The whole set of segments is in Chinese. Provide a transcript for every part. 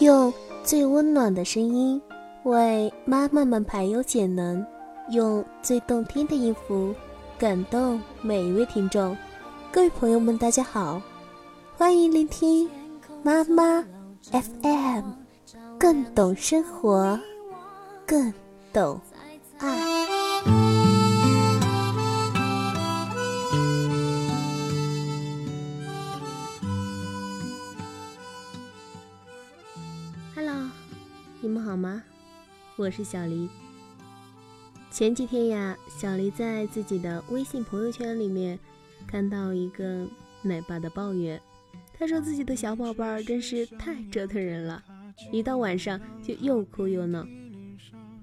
用最温暖的声音为妈妈们排忧解难，用最动听的音符感动每一位听众。各位朋友们，大家好，欢迎聆听妈妈 FM，更懂生活，更懂爱。你们好吗？我是小黎。前几天呀，小黎在自己的微信朋友圈里面看到一个奶爸的抱怨，他说自己的小宝贝儿真是太折腾人了，一到晚上就又哭又闹。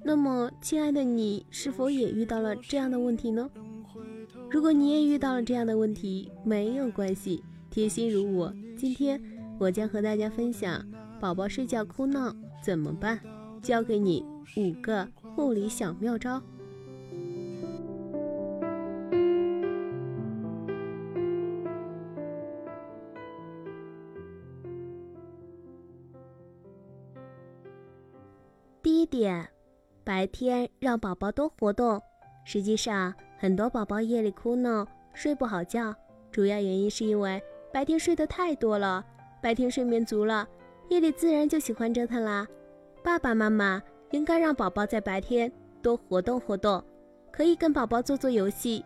那么，亲爱的你是否也遇到了这样的问题呢？如果你也遇到了这样的问题，没有关系，贴心如我，今天我将和大家分享宝宝睡觉哭闹。怎么办？教给你五个护理小妙招。第一点，白天让宝宝多活动。实际上，很多宝宝夜里哭闹、睡不好觉，主要原因是因为白天睡得太多了。白天睡眠足了。夜里自然就喜欢折腾啦。爸爸妈妈应该让宝宝在白天多活动活动，可以跟宝宝做做游戏。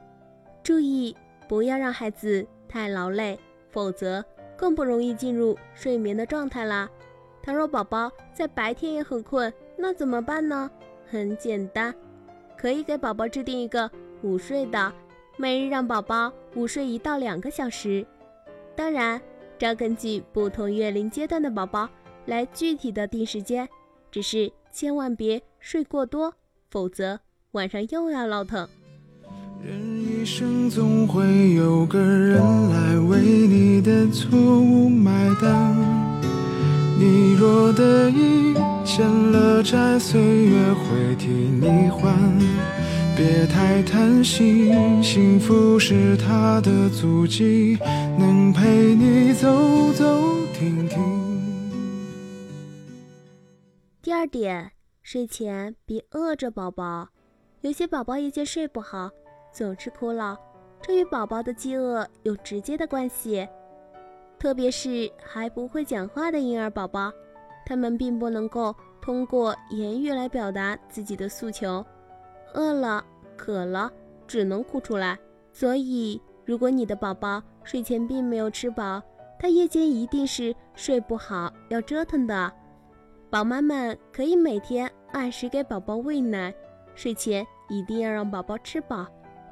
注意不要让孩子太劳累，否则更不容易进入睡眠的状态啦。倘若宝宝在白天也很困，那怎么办呢？很简单，可以给宝宝制定一个午睡的，每日让宝宝午睡一到两个小时。当然。要根据不同月龄阶段的宝宝来具体的定时间，只是千万别睡过多，否则晚上又要闹腾。人一生总会有个人来为你的错误买单，你若得意，欠了债，岁月会替你还。别太贪心，幸福是他的足迹，能陪你听听。第二点，睡前别饿着宝宝。有些宝宝夜间睡不好，总是哭闹，这与宝宝的饥饿有直接的关系。特别是还不会讲话的婴儿宝宝，他们并不能够通过言语来表达自己的诉求。饿了、渴了，只能哭出来。所以，如果你的宝宝睡前并没有吃饱，他夜间一定是睡不好，要折腾的。宝妈们可以每天按时给宝宝喂奶，睡前一定要让宝宝吃饱，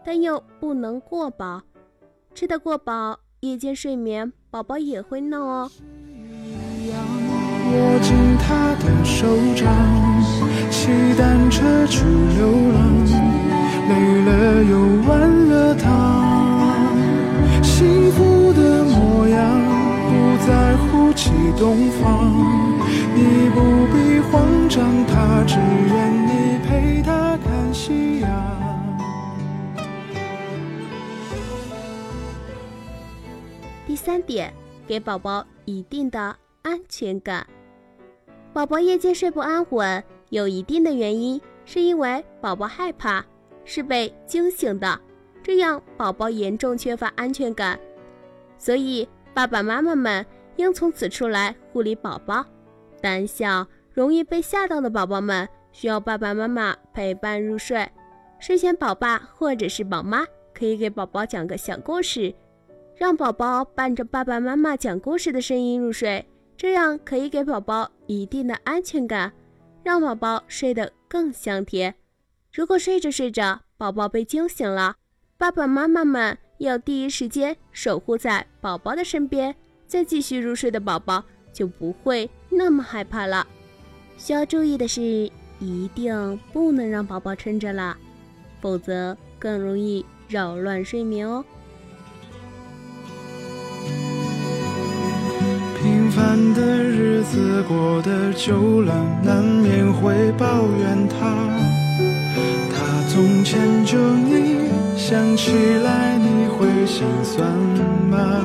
但又不能过饱。吃得过饱，夜间睡眠宝宝也会闹哦。握紧他的手掌，骑单车去流浪，累了又忘了他，东方，你不必慌张，他只愿你陪他看夕阳。第三点，给宝宝一定的安全感。宝宝夜间睡不安稳，有一定的原因，是因为宝宝害怕，是被惊醒的，这样宝宝严重缺乏安全感。所以爸爸妈妈们应从此处来护理宝宝。胆小、容易被吓到的宝宝们，需要爸爸妈妈陪伴入睡。睡前，宝爸或者是宝妈可以给宝宝讲个小故事，让宝宝伴着爸爸妈妈讲故事的声音入睡。这样可以给宝宝一定的安全感，让宝宝睡得更香甜。如果睡着睡着，宝宝被惊醒了，爸爸妈妈们要第一时间守护在宝宝的身边，再继续入睡的宝宝就不会那么害怕了。需要注意的是，一定不能让宝宝撑着了，否则更容易扰乱睡眠哦。烦的日子过得久了，难免会抱怨他。他从前就你，想起来心酸吗？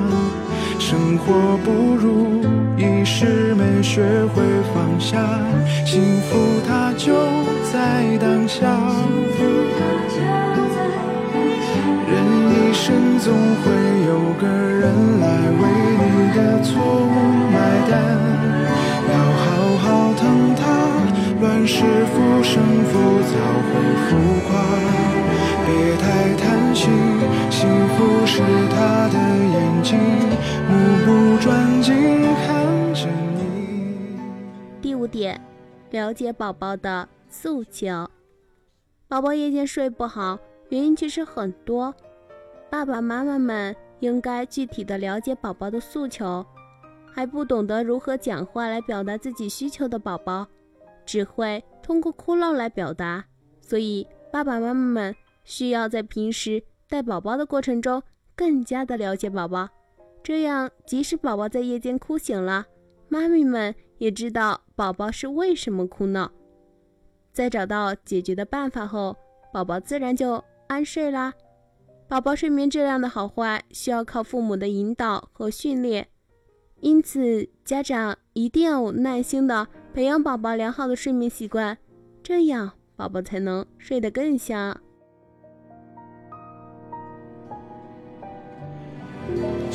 生活不如意事没学会放下，幸福它就在当下。人一生总会有个人来为你的错是他的眼睛，目不转睛看着你。第五点，了解宝宝的诉求。宝宝夜间睡不好，原因其实很多。爸爸妈妈们应该具体的了解宝宝的诉求，还不懂得如何讲话来表达自己需求的宝宝，只会通过哭闹来表达。所以，爸爸妈妈们需要在平时带宝宝的过程中，更加的了解宝宝，这样即使宝宝在夜间哭醒了，妈咪们也知道宝宝是为什么哭闹。在找到解决的办法后，宝宝自然就安睡啦。宝宝睡眠质量的好坏需要靠父母的引导和训练，因此家长一定要有耐心的培养宝宝良好的睡眠习惯，这样宝宝才能睡得更香。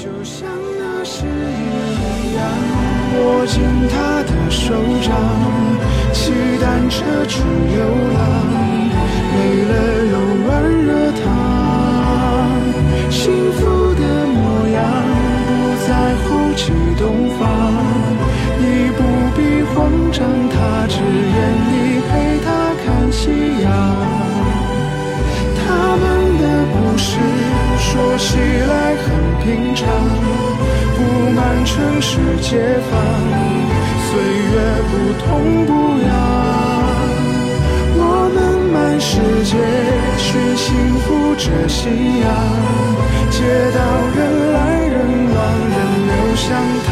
就像那誓言一样，握紧他的手掌，骑单车去流浪，累了有温热汤。幸福的模样，不在乎去东方，很平常，布满城市街坊，岁月不痛不痒。我们满世界寻幸福这信仰。街道人来人往，人流向，他